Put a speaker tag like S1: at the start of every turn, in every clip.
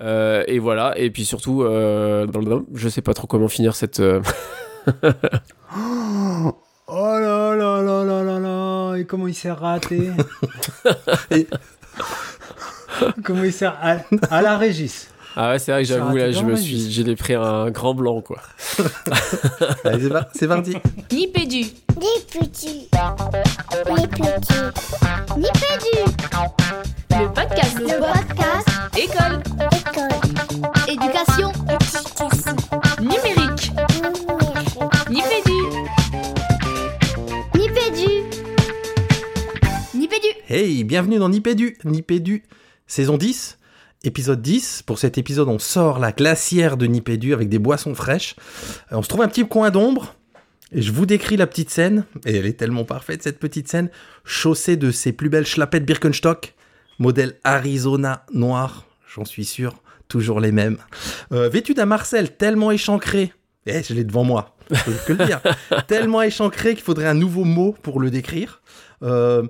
S1: Euh, et voilà, et puis surtout, euh, je sais pas trop comment finir cette. euh,
S2: Oh là là là là là là Et comment il s'est raté
S3: Et-
S2: Comment il s'est... À, à la Régis.
S1: Ah ouais, c'est vrai que j'avoue, là, je me suis. J'ai pris un grand blanc, quoi.
S3: Allez, c'est par- c'est parti.
S4: Nipédu,
S5: Les petits. Les petits.
S4: Nipédu, le podcast,
S5: Le podcast
S4: école.
S3: Bienvenue dans Nipédu, Nipédu, saison 10, épisode 10. Pour cet épisode, on sort la glacière de Nipédu avec des boissons fraîches. Euh, On se trouve un petit coin d'ombre. Et je vous décris la petite scène, et elle est tellement parfaite cette petite scène, chaussée de ses plus belles schlapettes Birkenstock, modèle Arizona noir, j'en suis sûr, toujours les mêmes. Euh, vêtue d'un Marcel tellement échancré, eh, je l'ai devant moi, je peux que le dire, tellement échancré qu'il faudrait un nouveau mot pour le décrire. Euh,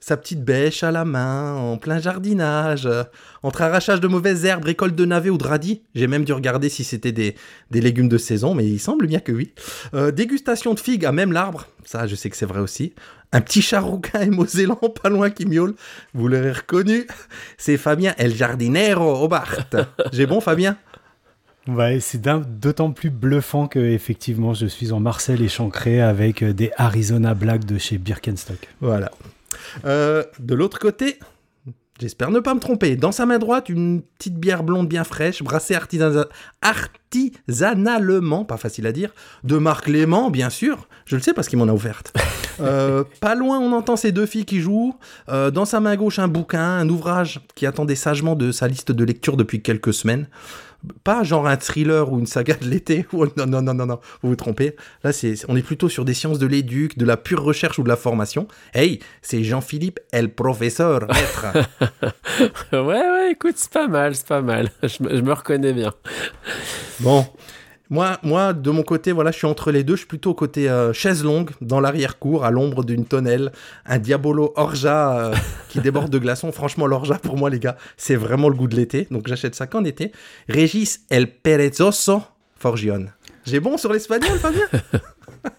S3: sa petite bêche à la main, en plein jardinage, euh, entre arrachage de mauvaises herbes, récolte de navets ou de radis. J'ai même dû regarder si c'était des, des légumes de saison, mais il semble bien que oui. Euh, dégustation de figues à même l'arbre, ça je sais que c'est vrai aussi. Un petit chat rouquin et mosellan pas loin qui miaule, vous l'aurez reconnu, c'est Fabien El Jardinero au Bart. J'ai bon Fabien?
S2: Ouais, c'est d'autant plus bluffant que effectivement je suis en Marcel échancré avec euh, des Arizona Black de chez Birkenstock.
S3: Voilà. Euh, de l'autre côté, j'espère ne pas me tromper, dans sa main droite, une petite bière blonde bien fraîche, brassée artisan- artisanalement, pas facile à dire, de Marc Léman, bien sûr, je le sais parce qu'il m'en a offerte. Euh, pas loin, on entend ces deux filles qui jouent. Euh, dans sa main gauche, un bouquin, un ouvrage qui attendait sagement de sa liste de lecture depuis quelques semaines. Pas genre un thriller ou une saga de l'été. Non, non, non, non, non, vous vous trompez. Là, c'est, on est plutôt sur des sciences de l'éduc, de la pure recherche ou de la formation. Hey, c'est Jean-Philippe, el professeur, maître.
S1: ouais, ouais, écoute, c'est pas mal, c'est pas mal. Je me reconnais bien.
S3: Bon. Moi, moi, de mon côté, voilà, je suis entre les deux. Je suis plutôt côté euh, chaise longue, dans l'arrière-cour, à l'ombre d'une tonnelle. Un Diabolo Orja euh, qui déborde de glaçons. Franchement, l'Orja, pour moi, les gars, c'est vraiment le goût de l'été. Donc, j'achète ça qu'en été. Régis El Perezoso Forgione. J'ai bon sur l'espagnol, Fabien?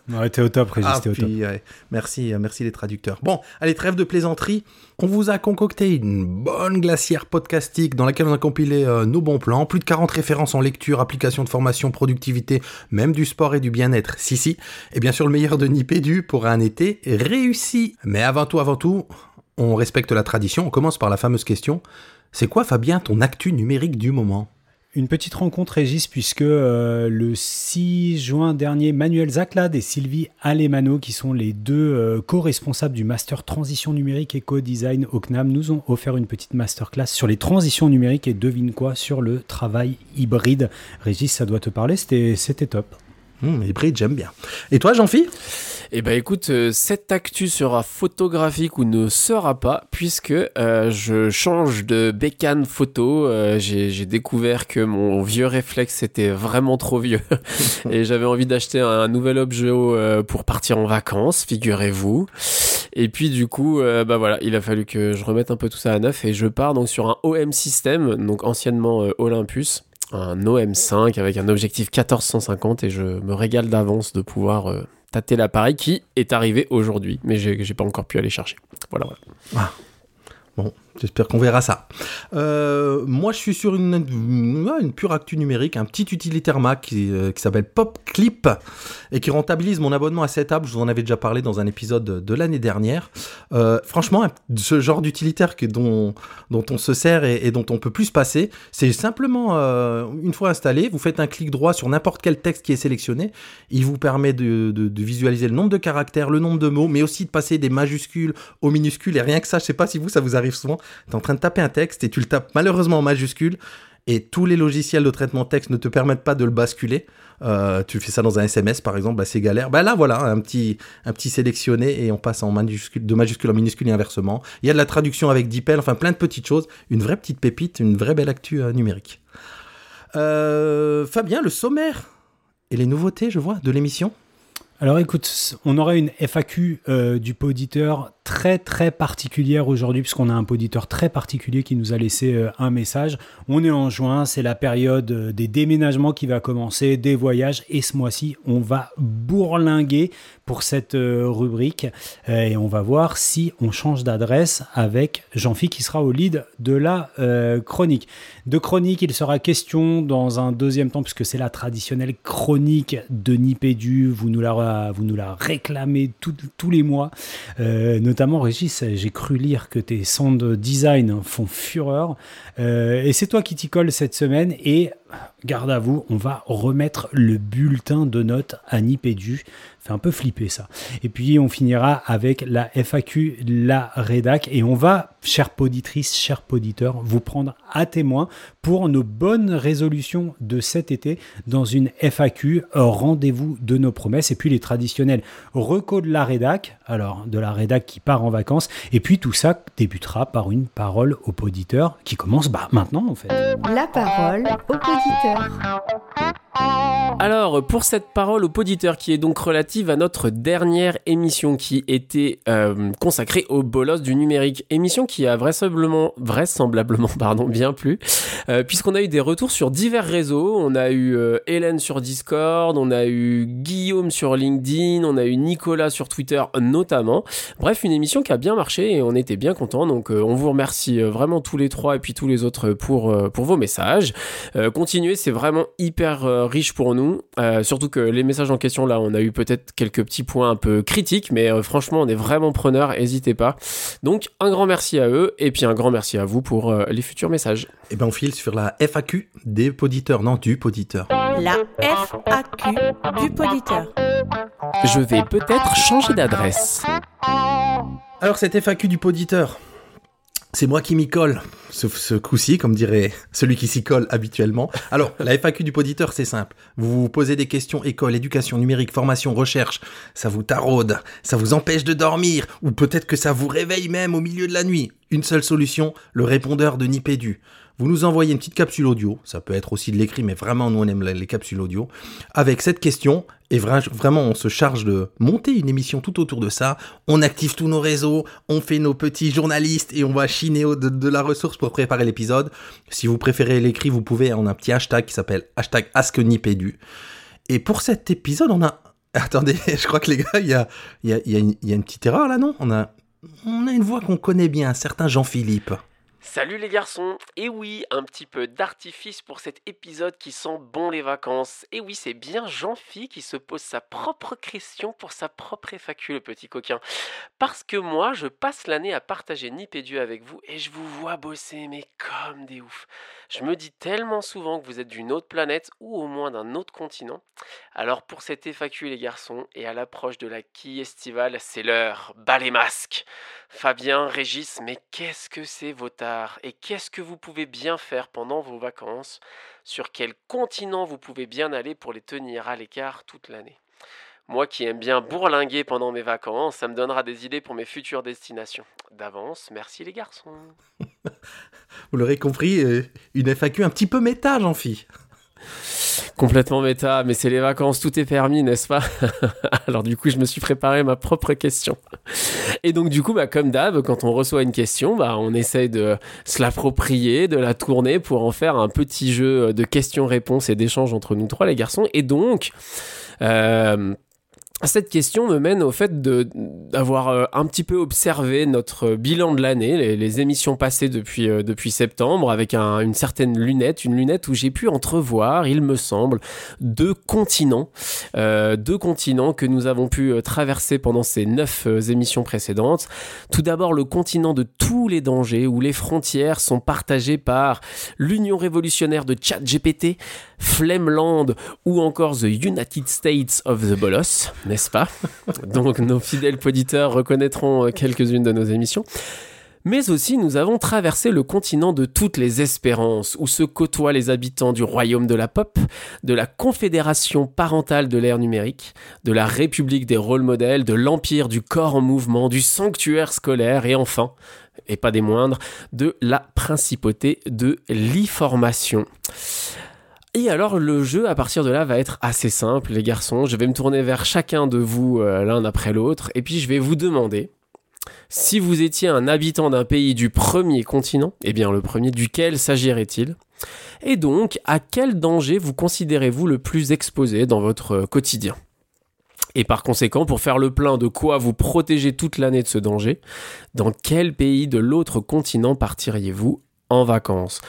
S2: Ouais, t'es au top, Régis,
S3: Ah,
S2: t'es au top.
S3: ouais. Merci, euh, merci les traducteurs. Bon, allez, trêve de plaisanterie. On vous a concocté une bonne glacière podcastique dans laquelle on a compilé euh, nos bons plans, plus de 40 références en lecture, application de formation, productivité, même du sport et du bien-être. Si, si. Et bien sûr, le meilleur de Nipédu pour un été réussi. Mais avant tout, avant tout, on respecte la tradition. On commence par la fameuse question. C'est quoi, Fabien, ton actu numérique du moment?
S2: Une petite rencontre, Régis, puisque euh, le 6 juin dernier, Manuel Zaclad et Sylvie Alemano, qui sont les deux euh, co-responsables du Master Transition Numérique et Co-Design au CNAM, nous ont offert une petite masterclass sur les transitions numériques et devine quoi, sur le travail hybride. Régis, ça doit te parler, c'était c'était
S3: Hum, Hybride, j'aime bien. Et toi, Jean-Philippe
S1: Eh ben écoute, euh, cette actu sera photographique ou ne sera pas, puisque euh, je change de bécane photo. Euh, J'ai j'ai découvert que mon vieux réflexe était vraiment trop vieux. et j'avais envie d'acheter un nouvel objet euh, pour partir en vacances, figurez-vous. Et puis du coup, euh, bah voilà, il a fallu que je remette un peu tout ça à neuf et je pars donc sur un OM système, donc anciennement euh, Olympus un OM5 avec un objectif 1450 et je me régale d'avance de pouvoir euh, tâter l'appareil qui est arrivé aujourd'hui, mais j'ai pas encore pu aller chercher. Voilà, voilà.
S3: Bon, j'espère qu'on verra ça. Euh, moi, je suis sur une, pure actu numérique, un petit utilitaire Mac qui, euh, s'appelle PopClip et qui rentabilise mon abonnement à cette app. Je vous en avais déjà parlé dans un épisode de, l'année dernière. Euh, franchement, ce genre d'utilitaire dont, dont on se sert et, dont on peut plus se passer, c'est simplement, une fois installé, vous faites un clic droit sur n'importe quel texte qui est sélectionné. Il vous permet de, de- de visualiser le nombre de caractères, le nombre de mots, mais aussi de passer des majuscules aux minuscules. Et rien que ça, je sais pas si vous, ça vous arrive souvent. Tu es en train de taper un texte et tu le tapes malheureusement en majuscule. Et tous les logiciels de traitement texte ne te permettent pas de le basculer. Euh, tu fais ça dans un SMS par exemple, bah, c'est galère. Bah là voilà, un petit, un petit sélectionné et on passe en majuscule, de majuscule en minuscule et inversement. Il y a de la traduction avec DeepL, enfin plein de petites choses. Une vraie petite pépite, une vraie belle actu euh, numérique. Euh, Fabien, le sommaire et les nouveautés, je vois, de l'émission?
S2: Alors écoute, on aura une FAQ euh, du pot auditeur très très particulière aujourd'hui puisqu'on a un auditeur très particulier qui nous a laissé euh, un message. On est en juin, c'est la période euh, des déménagements qui va commencer, des voyages et ce mois-ci on va bourlinguer pour cette euh, rubrique et on va voir si on change d'adresse avec Jean-Phi qui sera au lead de la chronique. De chronique, il sera question dans un deuxième temps puisque c'est la traditionnelle chronique de Nipédu. Vous nous la, vous nous la réclamez tous les mois. Régis, j'ai cru lire que tes sound design font fureur. Euh, et c'est toi qui t'y colle cette semaine. Et garde à vous, on va remettre le bulletin de notes à Nipédu. Un peu flipper ça. Et puis on finira avec la FAQ, la rédac. Et on va, chère poditrice, chers poditeurs, vous prendre à témoin pour nos bonnes résolutions de cet été dans une FAQ. euh, Rendez-vous de nos promesses. Et puis les traditionnels recos de la rédac. Alors, de la rédac qui part en vacances. Et puis tout ça débutera par une parole au poditeur qui commence bah, maintenant en fait.
S6: La parole au poditeur.
S1: Alors, pour cette parole au poditeur qui est donc relative à notre dernière émission qui était euh, consacrée au bolos du numérique, émission qui a vraisemblablement, vraisemblablement pardon, bien plu, euh, puisqu'on a eu des retours sur divers réseaux. On a eu euh, Hélène sur Discord, on a eu Guillaume sur LinkedIn, on a eu Nicolas sur Twitter notamment. Bref, une émission qui a bien marché et on était bien contents. Donc, on vous remercie vraiment tous les trois et puis tous les autres pour, pour vos messages. Continuez, c'est vraiment hyper riche pour nous. Euh, surtout que les messages en question, là, on a eu peut-être quelques petits points un peu critiques, mais euh, franchement, on est vraiment preneurs, n'hésitez pas. Donc, un grand merci à eux, et puis un grand merci à vous pour euh, les futurs messages.
S3: Et ben on file sur la FAQ des poditeurs, non du poditeur.
S6: La FAQ du poditeur.
S1: Je vais peut-être changer d'adresse.
S3: Alors cette FAQ du poditeur, c'est moi qui m'y colle, ce, ce coup-ci, comme dirait celui qui s'y colle habituellement. Alors, la FAQ du poditeur, c'est simple. Vous vous posez des questions école, éducation numérique, formation, recherche, ça vous taraude, ça vous empêche de dormir, ou peut-être que ça vous réveille même au milieu de la nuit. Une seule solution, le répondeur de Nipédu. Vous nous envoyez une petite capsule audio, ça peut être aussi de l'écrit, mais vraiment nous on aime les les capsules audio, avec cette question, et vra- vraiment on se charge de monter une émission tout autour de ça, on active tous nos réseaux, on fait nos petits journalistes et on va chiner de, la ressource pour préparer l'épisode. Si vous préférez l'écrit, vous pouvez, on a un petit hashtag qui s'appelle hashtag AskNipédu. Et pour cet épisode, on a... Attendez, je crois que les gars, il y a, une- petite erreur là, non? On a une voix qu'on connaît bien, un certain Jean-Philippe.
S1: Salut les garçons Et oui, un petit peu d'artifice pour cet épisode qui sent bon les vacances. Et oui, c'est bien Jean-Phi qui se pose sa propre question pour sa propre FAQ, le petit coquin. Parce que moi, je passe l'année à partager Nipédu avec vous et je vous vois bosser, mais comme des oufs. Je me dis tellement souvent que vous êtes d'une autre planète ou au moins d'un autre continent. Alors pour cette FAQ les garçons, et à l'approche de la quille estivale, c'est l'heure. Bas les masques Fabien, Régis, mais qu'est-ce que c'est vos Et qu'est-ce que vous pouvez bien faire pendant vos vacances? Sur quel continent vous pouvez bien aller pour les tenir à l'écart toute l'année? Moi qui aime bien bourlinguer pendant mes vacances, ça me donnera des idées pour mes futures destinations. D'avance, merci les garçons.
S3: Vous l'aurez compris, euh, une FAQ un petit peu méta, Jean-Phi.
S1: Complètement méta, mais c'est les vacances, tout est permis, n'est-ce pas? Alors du coup, je me suis préparé ma propre question. Et donc du coup, bah, comme d'hab, quand on reçoit une question, bah, on essaye de se l'approprier, de la tourner pour en faire un petit jeu de questions-réponses et d'échanges entre nous trois, les garçons. Et donc... euh, cette question me mène au fait d'avoir euh, un petit peu observé notre bilan de l'année, les, émissions passées depuis, euh, depuis septembre, avec un- une certaine lunette, une lunette où j'ai pu entrevoir, il me semble, deux continents, euh, deux continents que nous avons pu euh, traverser pendant ces neuf euh, émissions précédentes. Tout d'abord le continent de tous les dangers, où les frontières sont partagées par l'Union révolutionnaire de ChatGPT, Flemland ou encore The United States of the Bolos, n'est-ce pas Donc nos fidèles auditeurs reconnaîtront euh, quelques-unes de nos émissions. Mais aussi, nous avons traversé le continent de toutes les espérances, où se côtoient les habitants du royaume de la pop, de la confédération parentale de l'ère numérique, de la république des rôles modèles, de l'empire du corps en mouvement, du sanctuaire scolaire, et enfin, et pas des moindres, de la principauté de l'e-formation. Et alors le jeu à partir de là va être assez simple les garçons, je vais me tourner vers chacun de vous euh, l'un après l'autre. Et puis je vais vous demander Si vous étiez un habitant d'un pays du premier continent, eh bien le premier duquel s'agirait-il? Et donc, à quel danger vous considérez-vous le plus exposé dans votre quotidien? Et par conséquent, pour faire le plein de quoi vous protéger toute l'année de ce danger, dans quel pays de l'autre continent partiriez-vous en vacances?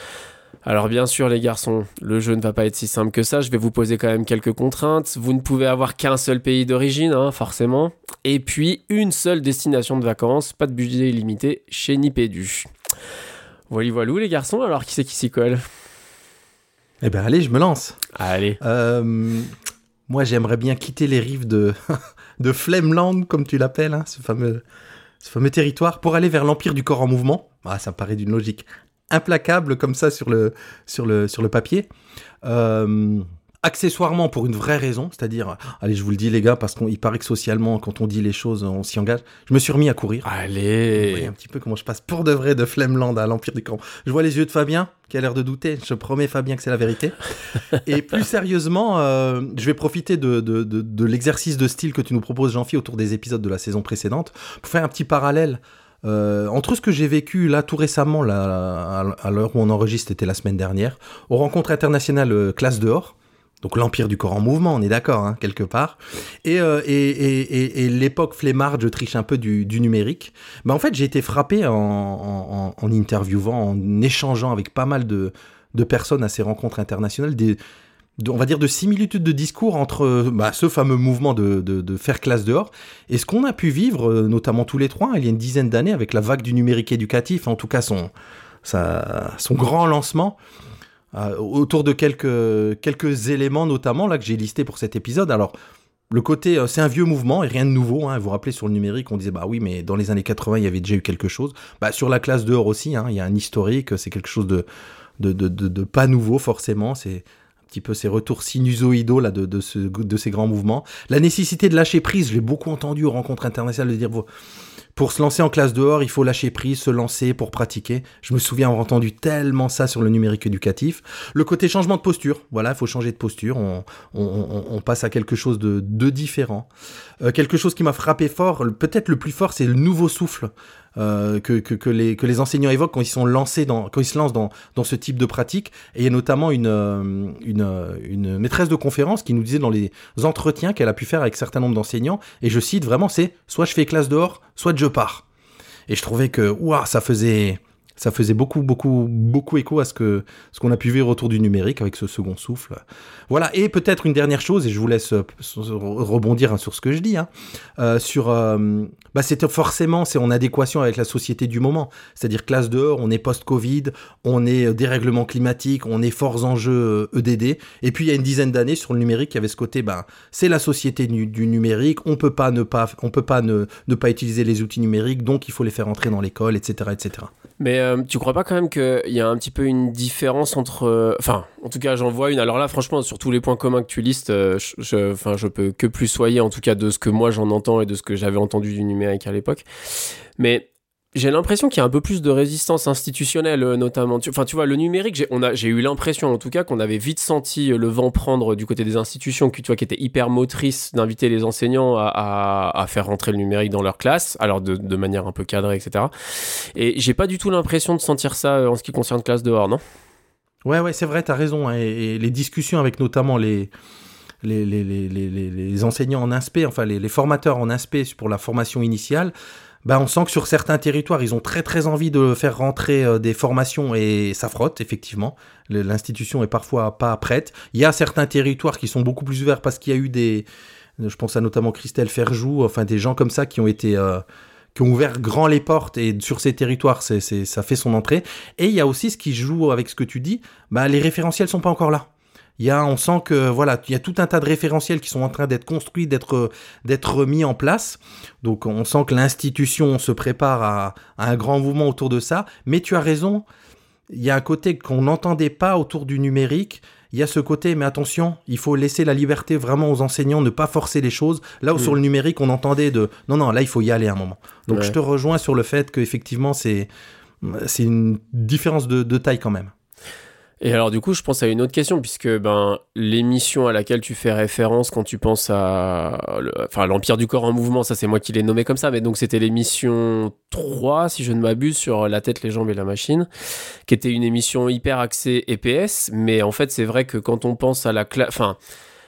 S1: Alors bien sûr les garçons, le jeu ne va pas être si simple que ça, je vais vous poser quand même quelques contraintes. Vous ne pouvez avoir qu'un seul pays d'origine, hein, forcément. Et puis une seule destination de vacances, pas de budget illimité chez Nipédu. Voilà, voilà les garçons, alors qui c'est qui s'y colle?
S3: Eh ben allez, je me lance.
S1: Allez.
S3: Euh, moi, j'aimerais bien quitter les rives de, de Flemland, comme tu l'appelles, hein, ce, fameux, ce fameux territoire, pour aller vers l'Empire du corps en mouvement. Ah, ça me paraît d'une logique implacable comme ça sur le, sur le, sur le papier. Euh, accessoirement pour une vraie raison, c'est-à-dire, allez, je vous le dis les gars, parce qu'il paraît que socialement, quand on dit les choses, on s'y engage. Je me suis remis à courir. Vous voyez
S1: Allez.
S3: un petit peu comment je passe pour de vrai de Flemland à l'Empire du Camp. Je vois les yeux de Fabien, qui a l'air de douter. Je promets, Fabien, que c'est la vérité. Et plus sérieusement, euh, je vais profiter de, de, de, de l'exercice de style que tu nous proposes, Jean-Phi, autour des épisodes de la saison précédente, pour faire un petit parallèle euh, entre ce que j'ai vécu là tout récemment, là, à, l'heure où on enregistre, c'était la semaine dernière, aux rencontres internationales euh, classe dehors. Donc l'empire du corps en mouvement, on est d'accord, hein, quelque part. Et, euh, et, l'époque flemmarde, je triche un peu du, numérique. Mais en fait, j'ai été frappé en, interviewant, en échangeant avec pas mal de, personnes à ces rencontres internationales, on va dire de similitudes de discours entre bah, ce fameux mouvement de, de, faire classe dehors et ce qu'on a pu vivre, euh, notamment tous les trois, il y a une dizaine d'années, avec la vague du numérique éducatif, en tout cas son, son grand lancement. euh, autour de quelques, quelques éléments notamment là que j'ai listés pour cet épisode. Alors le côté, euh, c'est un vieux mouvement et rien de nouveau. Hein. Vous vous rappelez sur le numérique, on disait bah oui, mais dans les années 80, il y avait déjà eu quelque chose. Bah sur la classe dehors aussi, hein, il y a un historique. C'est quelque chose de de, de, de, pas nouveau forcément. C'est petit peu ces retours sinusoïdaux de, de, ce, de ces grands mouvements. La nécessité de lâcher prise, je l'ai beaucoup entendu aux rencontres internationales de dire pour se lancer en classe dehors, il faut lâcher prise, se lancer pour pratiquer. Je me souviens avoir entendu tellement ça sur le numérique éducatif. Le côté changement de posture, voilà, il faut changer de posture. On, passe à quelque chose de, de différent. Euh, quelque chose qui m'a frappé fort, peut-être le plus fort, c'est le nouveau souffle euh, que, les, enseignants évoquent quand ils sont lancés dans, quand ils se lancent dans, ce type de pratique. Et il y a notamment une, euh, euh, une maîtresse de conférence qui nous disait dans les entretiens qu'elle a pu faire avec certain nombre d'enseignants, et je cite vraiment, c'est soit je fais classe dehors, soit je pars. Et je trouvais que, waouh, ça faisait, ça faisait beaucoup, beaucoup, beaucoup écho à ce que, ce qu'on a pu vivre autour du numérique avec ce second souffle. Voilà. Et peut-être une dernière chose, et je vous laisse euh, rebondir hein, sur ce que je dis, hein, euh, sur, euh, bah, c'est forcément, c'est en adéquation avec la société du moment. C'est-à-dire classe dehors, on est post-Covid, on est dérèglement climatique, on est forts enjeux EDD. Et puis il y a une dizaine d'années sur le numérique, il y avait ce côté, ben, c'est la société du, du numérique, on peut pas ne pas, on peut pas ne, ne pas utiliser les outils numériques, donc il faut les faire entrer dans l'école, etc., etc.
S1: Mais euh, tu crois pas quand même qu'il y a un petit peu une différence entre... euh, Enfin, en tout cas, j'en vois une. Alors là, franchement, sur tous les points communs que tu listes, euh, je, enfin, je peux que plus soyer, en tout cas, de ce que moi j'en entends et de ce que j'avais entendu du numérique à l'époque. Mais j'ai l'impression qu'il y a un peu plus de résistance institutionnelle, euh, notamment. Enfin, tu vois, le numérique, j'ai eu l'impression, en tout cas, qu'on avait vite senti euh, le vent prendre du côté des institutions, qui, tu vois, qui étaient hyper motrices d'inviter les enseignants à, faire rentrer le numérique dans leur classe, alors de, manière un peu cadrée, etc. Et j'ai pas du tout l'impression de sentir ça euh, en ce qui concerne classe dehors, non?
S3: Ouais, ouais, c'est vrai, t'as raison. hein, et, les discussions avec notamment les, les, enseignants en inspé, enfin les, formateurs en inspé pour la formation initiale, bah, on sent que sur certains territoires, ils ont très très envie de faire rentrer euh, des formations et ça frotte, effectivement. L'institution est parfois pas prête. Il y a certains territoires qui sont beaucoup plus ouverts parce qu'il y a eu des... Je pense à notamment Christelle Ferjou, enfin des gens comme ça qui ont été... euh, qui ont ouvert grand les portes et sur ces territoires, c'est, ça fait son entrée. Et il y a aussi ce qui joue avec ce que tu dis, bah, les référentiels sont pas encore là. Il y a, on sent que voilà, il y a tout un tas de référentiels qui sont en train d'être construits, d'être d'être mis en place. Donc on sent que l'institution se prépare à, à un grand mouvement autour de ça. Mais tu as raison, il y a un côté qu'on n'entendait pas autour du numérique. Il y a ce côté, mais attention, il faut laisser la liberté vraiment aux enseignants, ne pas forcer les choses. Là où
S1: Mm.
S3: sur le numérique, on entendait de non, non, là il faut y aller un moment. Donc
S1: Ouais.
S3: je te rejoins sur le fait qu'effectivement, c'est c'est une différence de, de taille quand même.
S1: Et alors du coup, je pense à une autre question puisque ben l'émission à laquelle tu fais référence quand tu penses à enfin l'Empire du corps en mouvement, ça c'est moi qui l'ai nommé comme ça, mais donc c'était l'émission 3 si je ne m'abuse sur la tête, les jambes et la machine, qui était une émission hyper axée EPS, mais en fait c'est vrai que quand on pense à la classe, enfin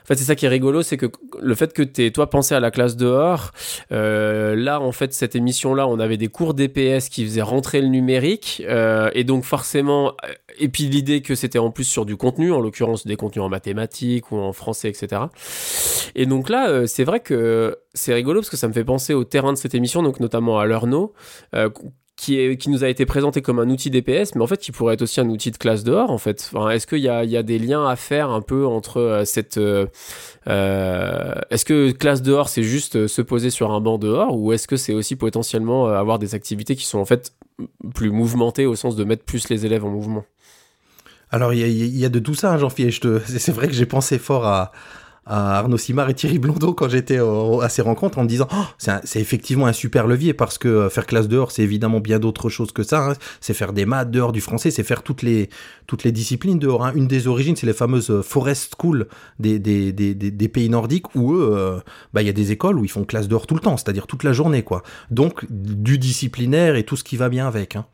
S1: en fait, c'est ça qui est rigolo, c'est que le fait que tu toi pensé à la classe dehors, euh, là, en fait, cette émission-là, on avait des cours d'EPS qui faisaient rentrer le numérique, euh, et donc forcément, euh, et puis l'idée que c'était en plus sur du contenu, en l'occurrence des contenus en mathématiques ou en français, etc. Et donc là, euh, c'est vrai que c'est rigolo parce que ça me fait penser au terrain de cette émission, donc notamment à l'Eurno, euh, qui, nous a été présenté comme un outil DPS, mais en fait qui pourrait être aussi un outil de classe dehors, en fait. Est-ce qu'il y a, des liens à faire un peu entre euh, cette... euh, euh, est-ce que classe dehors, c'est juste se poser sur un banc dehors, ou est-ce que c'est aussi potentiellement avoir des activités qui sont en fait plus mouvementées au sens de mettre plus les élèves en mouvement?
S3: Alors, il y, a- de tout ça, hein, Jean-Philippe. C'est vrai que j'ai pensé fort à, Arnaud Simard et Thierry Blondeau quand j'étais à ces rencontres en me disant Oh, c'est effectivement un super levier parce que euh, faire classe dehors, c'est évidemment bien d'autres choses que ça. hein. C'est faire des maths dehors, du français, c'est faire toutes les, toutes les disciplines dehors. hein. Une des origines, c'est les fameuses euh, forest schools des, des, des, des- pays nordiques où eux, euh, bah, il y a des écoles où ils font classe dehors tout le temps, c'est-à-dire toute la journée. quoi. Donc, du disciplinaire et tout ce qui va bien avec. hein.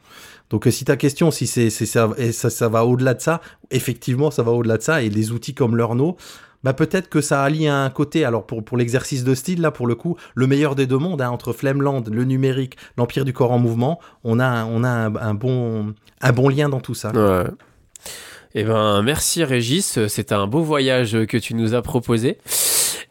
S3: Donc si ta question, si c'est ça, ça, ça va au-delà de ça, effectivement, ça va au-delà de ça. Et les outils comme l'Eurno, bah peut-être que ça allie un côté, alors pour, l'exercice de style, là, pour le coup, le meilleur des deux mondes, hein, entre Flemland, le numérique, l'Empire du corps en mouvement, on a, on a un, un bon, un bon lien dans tout ça.
S1: Ouais. Eh ben, merci Régis, c'est un beau voyage que tu nous as proposé.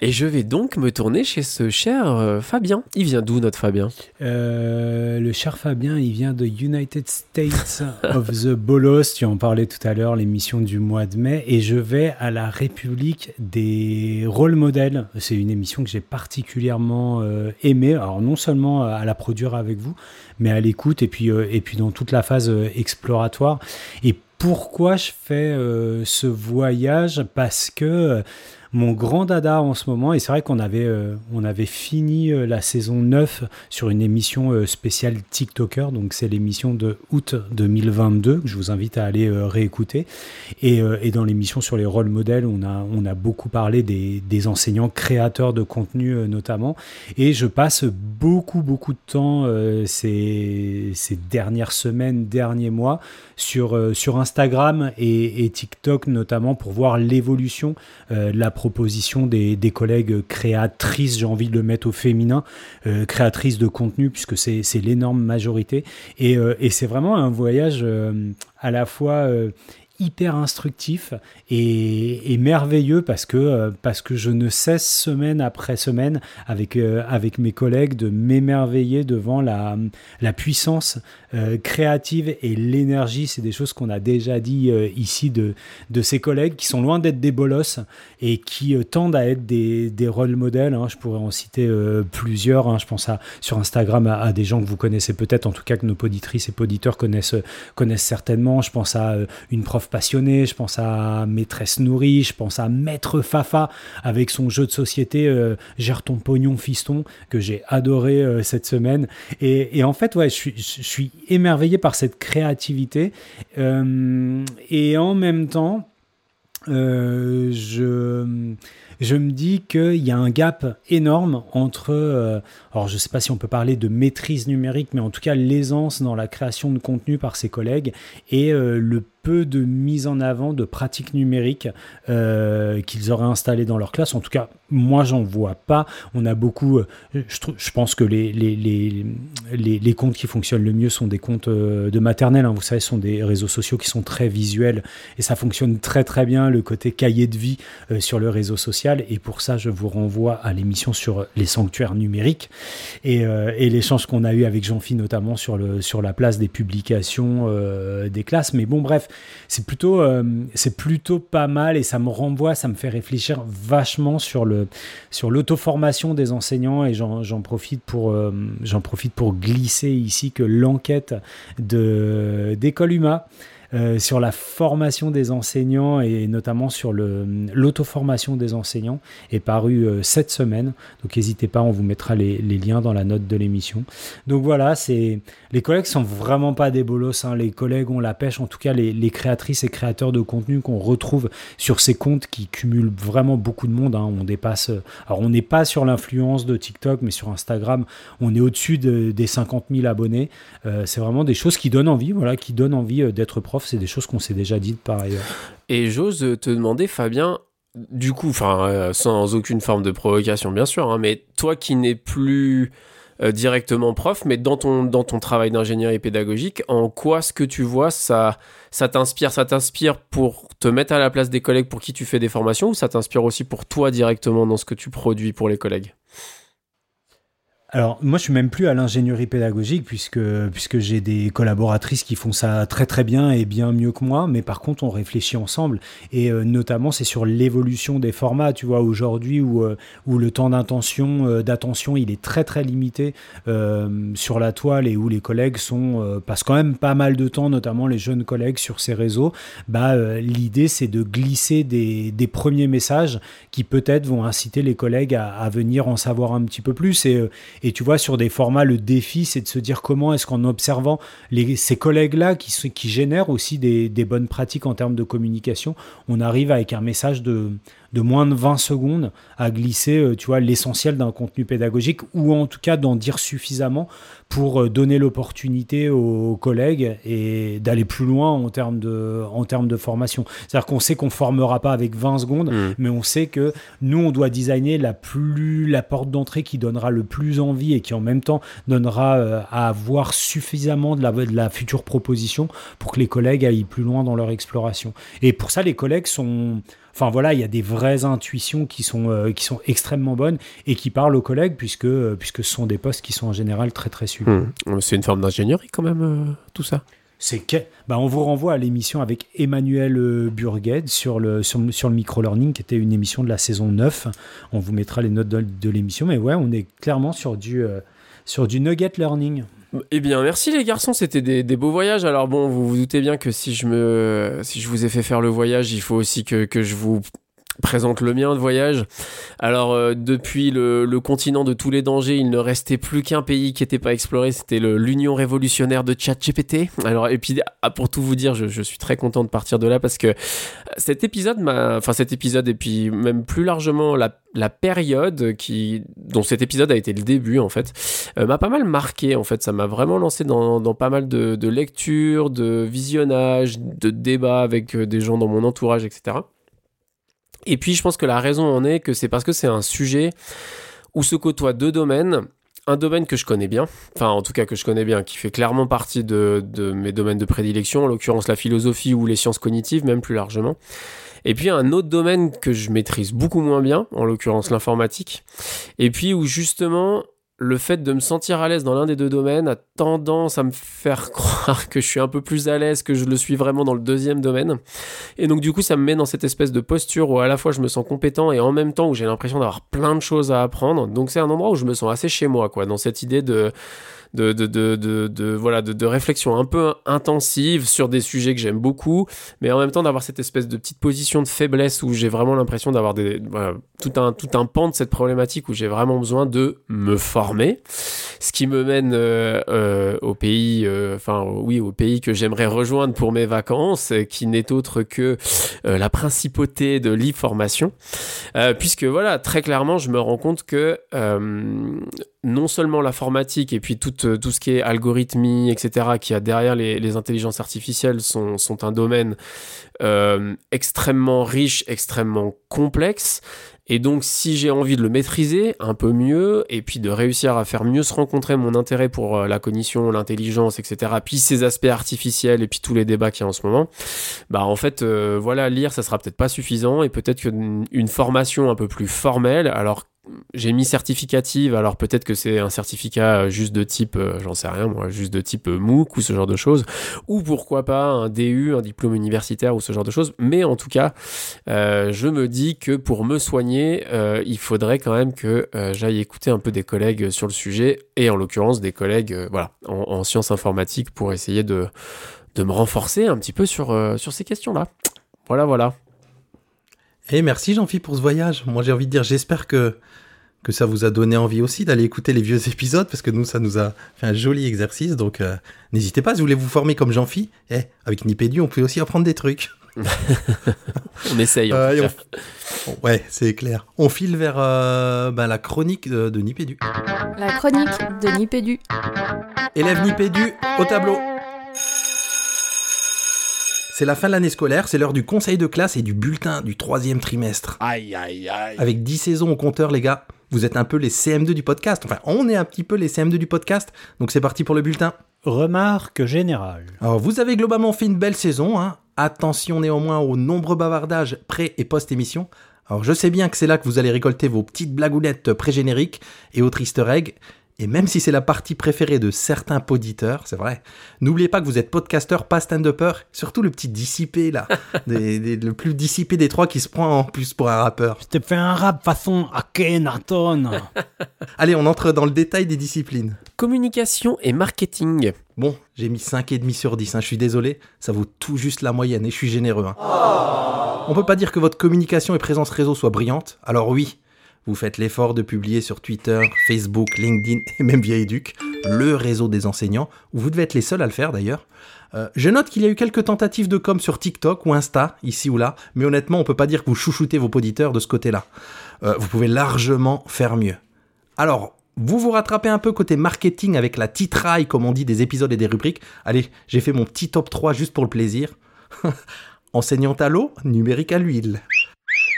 S1: Et je vais donc me tourner chez ce cher euh, Fabien. Il vient d'où notre Fabien?
S2: Euh, le cher Fabien, il vient de United States of the Bolos. Tu en parlais tout à l'heure, l'émission du mois de mai. Et je vais à la République des rôles modèles. C'est une émission que j'ai particulièrement euh, aimée. Alors, non seulement à la produire avec vous, mais à l'écoute et puis, et puis dans toute la phase exploratoire. Et pourquoi je fais ce voyage? Parce que mon grand dada en ce moment, et c'est vrai qu'on avait, euh, on avait fini euh, la saison 9 sur une émission euh, spéciale TikToker, donc c'est l'émission de août 2022 que je vous invite à aller réécouter. Et, et dans l'émission sur les rôles modèles, on a, on a beaucoup parlé des, des enseignants créateurs de contenu notamment. Et je passe beaucoup, beaucoup de temps ces, ces dernières semaines, derniers mois sur, euh, sur Instagram et, TikTok notamment pour voir l'évolution euh, de la proposition des, des collègues créatrices, j'ai envie de le mettre au féminin, euh, créatrices de contenu puisque c'est l'énorme majorité. Et, et c'est vraiment un voyage à la fois hyper instructif et, et merveilleux parce que, parce que je ne cesse semaine après semaine avec, avec mes collègues de m'émerveiller devant la, la puissance euh, créative et l'énergie. C'est des choses qu'on a déjà dit euh, ici de, de ces collègues qui sont loin d'être des bolosses et qui euh, tendent à être des, des rôle modèles. hein. Je pourrais en citer plusieurs. hein. Je pense à, sur Instagram à, des gens que vous connaissez peut-être, en tout cas que nos poditrices et poditeurs connaissent, connaissent certainement. Je pense à une prof passionnée, je pense à maîtresse nourrie, je pense à maître Fafa avec son jeu de société Gère ton pognon fiston que j'ai adoré cette semaine. Et, en fait, ouais, je suis émerveillé par cette créativité. Euh, et en même temps, euh, je, me dis qu'il y a un gap énorme entre, euh, alors je ne sais pas si on peut parler de maîtrise numérique, mais en tout cas l'aisance dans la création de contenu par ses collègues et le peu de mise en avant de pratiques numériques euh, qu'ils auraient installées dans leur classe. En tout cas, moi, j'en vois pas. On a beaucoup. euh, je, pense que les, comptes qui fonctionnent le mieux sont des comptes euh, de maternelle. hein. vous savez, ce sont des réseaux sociaux qui sont très visuels et ça fonctionne très très bien le côté cahier de vie sur le réseau social. Et pour ça, je vous renvoie à l'émission sur les sanctuaires numériques et, euh, et l'échange qu'on a eu avec Jean-Phi notamment sur, la place des publications des classes. Mais bon, bref, c'est plutôt, euh, c'est plutôt pas mal et ça me renvoie, ça me fait réfléchir vachement sur le, sur l'auto-formation des enseignants et j'en, profite pour, euh, j'en profite pour glisser ici que l'enquête de d'école UMA euh, sur la formation des enseignants et notamment sur l'auto-formation des enseignants est paru euh, cette semaine. Donc n'hésitez pas, on vous mettra les, liens dans la note de l'émission. Donc voilà, c'est les collègues sont vraiment pas des bolos. hein. Les collègues ont la pêche, en tout cas les, créatrices et créateurs de contenu qu'on retrouve sur ces comptes qui cumulent vraiment beaucoup de monde. hein. On dépasse. Alors on n'est pas sur l'influence de TikTok, mais sur Instagram, on est au-dessus de- des 50 000 abonnés. Euh, c'est vraiment des choses qui donnent envie, voilà, qui donnent envie d'être C'est des choses qu'on s'est déjà dites par ailleurs.
S1: Et j'ose te demander, Fabien, du coup, euh, sans aucune forme de provocation, bien sûr, hein, mais toi qui n'es plus euh, directement prof, mais dans ton, dans ton travail d'ingénierie pédagogique, en quoi ce que tu vois, ça, ça t'inspire Ça t'inspire pour te mettre à la place des collègues pour qui tu fais des formations ou ça t'inspire aussi pour toi directement dans ce que tu produis pour les collègues?
S2: Alors, moi, je suis même plus à l'ingénierie pédagogique puisque, puisque j'ai des collaboratrices qui font ça très très bien et bien mieux que moi. Mais par contre, on réfléchit ensemble et euh, notamment, c'est sur l'évolution des formats. Tu vois, aujourd'hui où, euh, où le temps d'intention, euh, d'attention, il est très très limité sur la toile et où les collègues sont passent quand même pas mal de temps, notamment les jeunes collègues sur ces réseaux. Bah, l'idée, c'est de glisser des, des premiers messages qui peut-être vont inciter les collègues à, à venir en savoir un petit peu plus et et tu vois, sur des formats, le défi, c'est de se dire comment est-ce qu'en observant les, ces collègues-là qui, qui génèrent aussi des, des bonnes pratiques en termes de communication, on arrive avec un message de, de moins de 20 secondes à glisser, euh, tu vois, l'essentiel d'un contenu pédagogique ou en tout cas d'en dire suffisamment pour euh, donner l'opportunité aux collègues et d'aller plus loin en termes de, en termes de formation. C'est-à-dire qu'on sait qu'on formera pas avec 20 secondes,
S1: Mm.
S2: mais on sait que nous, on doit designer la plus la porte d'entrée qui donnera le plus envie et qui en même temps donnera euh, à avoir suffisamment de la, future proposition pour que les collègues aillent plus loin dans leur exploration. Et pour ça, les collègues sont Enfin voilà, il y a des vraies intuitions qui sont, euh, qui sont extrêmement bonnes et qui parlent aux collègues puisque, euh, puisque ce sont des postes qui sont en général très très suivis.
S1: Hmm. C'est une forme d'ingénierie quand même, tout ça?
S2: C'est que, bah, on vous renvoie à l'émission avec Emmanuel euh, Burgued sur le, sur, sur le micro-learning, qui était une émission de la saison 9. On vous mettra les notes de, de l'émission, mais ouais, on est clairement sur du, euh, sur du nugget learning.
S1: Eh bien, merci les garçons, c'était des, des beaux voyages. Alors bon, vous vous doutez bien que si je me, si je vous ai fait faire le voyage, il faut aussi que, que je vous présente le mien de voyage. Alors euh, depuis le, continent de tous les dangers, il ne restait plus qu'un pays qui n'était pas exploré, c'était l'Union révolutionnaire de ChatGPT. Alors et puis ah, pour tout vous dire, je, suis très content de partir de là parce que cet épisode enfin cet épisode et puis même plus largement la, période qui, dont cet épisode a été le début en fait, euh, m'a pas mal marqué en fait. Ça m'a vraiment lancé dans, pas mal de, de lectures, de visionnages, de débats avec euh, des gens dans mon entourage, etc. Et puis je pense que la raison en est que c'est parce que c'est un sujet où se côtoient deux domaines. Un domaine que je connais bien, enfin en tout cas que je connais bien, qui fait clairement partie de, mes domaines de prédilection, en l'occurrence la philosophie ou les sciences cognitives, même plus largement. Et puis un autre domaine que je maîtrise beaucoup moins bien, en l'occurrence l'informatique. Et puis où justement le fait de me sentir à l'aise dans l'un des deux domaines a tendance à me faire croire que je suis un peu plus à l'aise que je le suis vraiment dans le deuxième domaine. Et donc du coup ça me met dans cette espèce de posture où à la fois je me sens compétent et en même temps où j'ai l'impression d'avoir plein de choses à apprendre. Donc c'est un endroit où je me sens assez chez moi, quoi, dans cette idée de de, de, de, de, voilà, de, réflexion un peu intensive sur des sujets que j'aime beaucoup, mais en même temps d'avoir cette espèce de petite position de faiblesse où j'ai vraiment l'impression d'avoir des, voilà, tout, un, tout un pan de cette problématique où j'ai vraiment besoin de me former. Ce qui me mène euh, euh, au pays, euh, enfin oui, au pays que j'aimerais rejoindre pour mes vacances, qui n'est autre que la principauté de l'e-formation. Puisque voilà, très clairement, je me rends compte que non seulement l'informatique et puis tout, euh, tout ce qui est algorithmie, etc., qui a derrière les, intelligences artificielles sont, un domaine euh, extrêmement riche, extrêmement complexe. Et donc, si j'ai envie de le maîtriser un peu mieux, et puis de réussir à faire mieux se rencontrer mon intérêt pour euh, la cognition, l'intelligence, etc., puis ces aspects artificiels, et puis tous les débats qu'il y a en ce moment, bah en fait, voilà, lire, ça sera peut-être pas suffisant, et peut-être qu'une une formation un peu plus formelle, alors j'ai mis certificative, alors peut-être que c'est un certificat euh, juste de type, euh, j'en sais rien moi, juste de type euh, MOOC ou ce genre de choses, ou pourquoi pas un DU, un diplôme universitaire ou ce genre de choses, mais en tout cas, je me dis que pour me soigner, il faudrait quand même que j'aille écouter un peu des collègues sur le sujet, et en l'occurrence des collègues voilà, en, en sciences informatiques pour essayer de de me renforcer un petit peu sur, sur ces questions-là. Voilà, voilà.
S3: Et merci Jean-Philippe pour ce voyage. Moi j'ai envie de dire, j'espère que, que ça vous a donné envie aussi d'aller écouter les vieux épisodes, parce que nous, ça nous a fait un joli exercice. Donc euh, n'hésitez pas, si vous voulez vous former comme Jean-Philippe, eh, avec Nipédu, on peut aussi apprendre des trucs.
S1: On essaye. en
S3: Euh,
S1: tout
S3: et
S1: cas.
S3: on- Ouais, c'est clair. On file vers euh, ben, la chronique de, de Nipédu.
S6: La chronique de Nipédu.
S3: Élève Nipédu au tableau. C'est la fin de l'année scolaire, c'est l'heure du conseil de classe et du bulletin du troisième trimestre.
S1: Aïe, aïe, aïe.
S3: Avec 10 saisons au compteur, les gars, vous êtes un peu les CM2 du podcast. Enfin, on est un petit peu les CM2 du podcast. Donc c'est parti pour le bulletin.
S2: Remarque générale.
S3: Alors, vous avez globalement fait une belle saison. Hein. Attention néanmoins aux nombreux bavardages pré- et post-émission. Alors, je sais bien que c'est là que vous allez récolter vos petites blagounettes pré-génériques et autres easter eggs. Et même si c'est la partie préférée de certains poditeurs, c'est vrai, n'oubliez pas que vous êtes podcasteur, pas stand-upper, surtout le petit dissipé là, des- des- le plus dissipé des trois qui se prend en plus pour un rappeur.
S2: Je te fais un rap façon Akhenaton.
S3: Allez, on entre dans le détail des disciplines.
S1: Communication et marketing.
S3: Bon, j'ai mis 5,5 sur 10, hein, je suis désolé, ça vaut tout juste la moyenne et je suis généreux. hein. On peut pas dire que votre communication et présence réseau soient brillantes, alors oui, vous faites l'effort de publier sur Twitter, Facebook, LinkedIn et même via Educ, le réseau des enseignants, vous devez être les seuls à le faire d'ailleurs. Euh, je note qu'il y a eu quelques tentatives de com sur TikTok ou Insta, ici ou là, mais honnêtement, on peut pas dire que vous chouchoutez vos auditeurs de ce côté-là. Euh, vous pouvez largement faire mieux. Alors, vous vous rattrapez un peu côté marketing avec la titraille, comme on dit, des épisodes et des rubriques. Allez, j'ai fait mon petit top 3 juste pour le plaisir. Enseignant à l'eau, numérique à l'huile.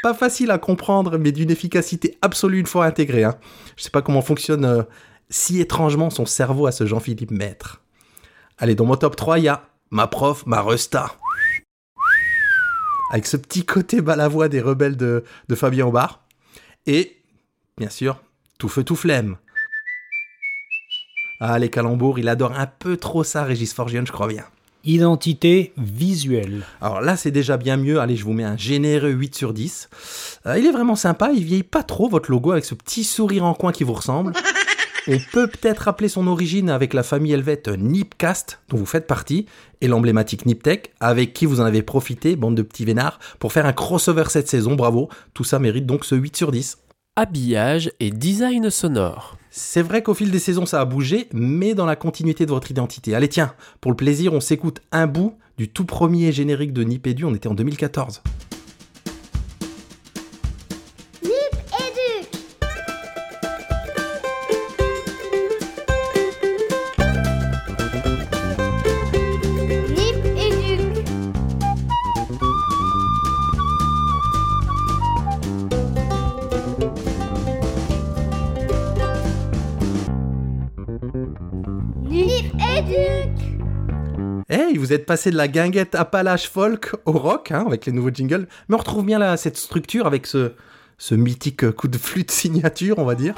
S3: Pas facile à comprendre, mais d'une efficacité absolue une fois intégré. Hein. Je sais pas comment fonctionne euh, si étrangement son cerveau à ce Jean-Philippe Maître. Allez, dans mon top 3, il y a ma prof, ma resta. Avec ce petit côté balavoie des rebelles de, Fabien Aubard. Et, bien sûr, tout feu, tout flemme. Ah, les calembours, il adore un peu trop ça, Régis Forgione, je crois bien.
S2: Identité visuelle.
S3: Alors là, c'est déjà bien mieux. Allez, je vous mets un généreux 8 sur 10. Euh, il est vraiment sympa, il vieillit pas trop, votre logo, avec ce petit sourire en coin qui vous ressemble. On peut peut-être rappeler son origine avec la famille helvète Nipcast, dont vous faites partie, et l'emblématique Niptech, avec qui vous en avez profité, bande de petits vénards, pour faire un crossover cette saison, bravo. Tout ça mérite donc ce 8 sur 10.
S1: Habillage et design sonore.
S3: C'est vrai qu'au fil des saisons, ça a bougé, mais dans la continuité de votre identité. Allez, tiens, pour le plaisir, on s'écoute un bout du tout premier générique de Nipédu, on était en 2014. Vous êtes passé de la guinguette Appalache folk au rock, hein, avec les nouveaux jingles, mais on retrouve bien là, cette structure avec ce, ce mythique coup de flûte signature, on va dire.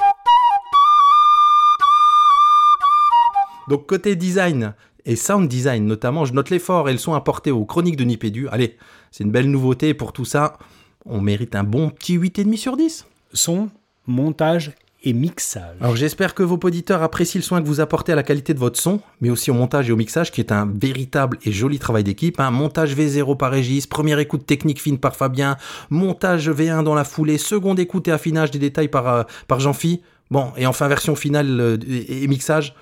S3: Donc côté design et sound design notamment, je note l'effort et le son apporté aux chroniques de Nipédu. Allez, c'est une belle nouveauté pour tout ça, on mérite un bon petit 8,5 sur 10.
S2: Son, montage et mixage.
S3: Alors j'espère que vos auditeurs apprécient le soin que vous apportez à la qualité de votre son, mais aussi au montage et au mixage, qui est un véritable et joli travail d'équipe. hein. Montage V0 par Régis, première écoute technique fine par Fabien, montage V1 dans la foulée, seconde écoute et affinage des détails par, euh, Jean-Phi. Bon, et enfin version finale euh, et mixage.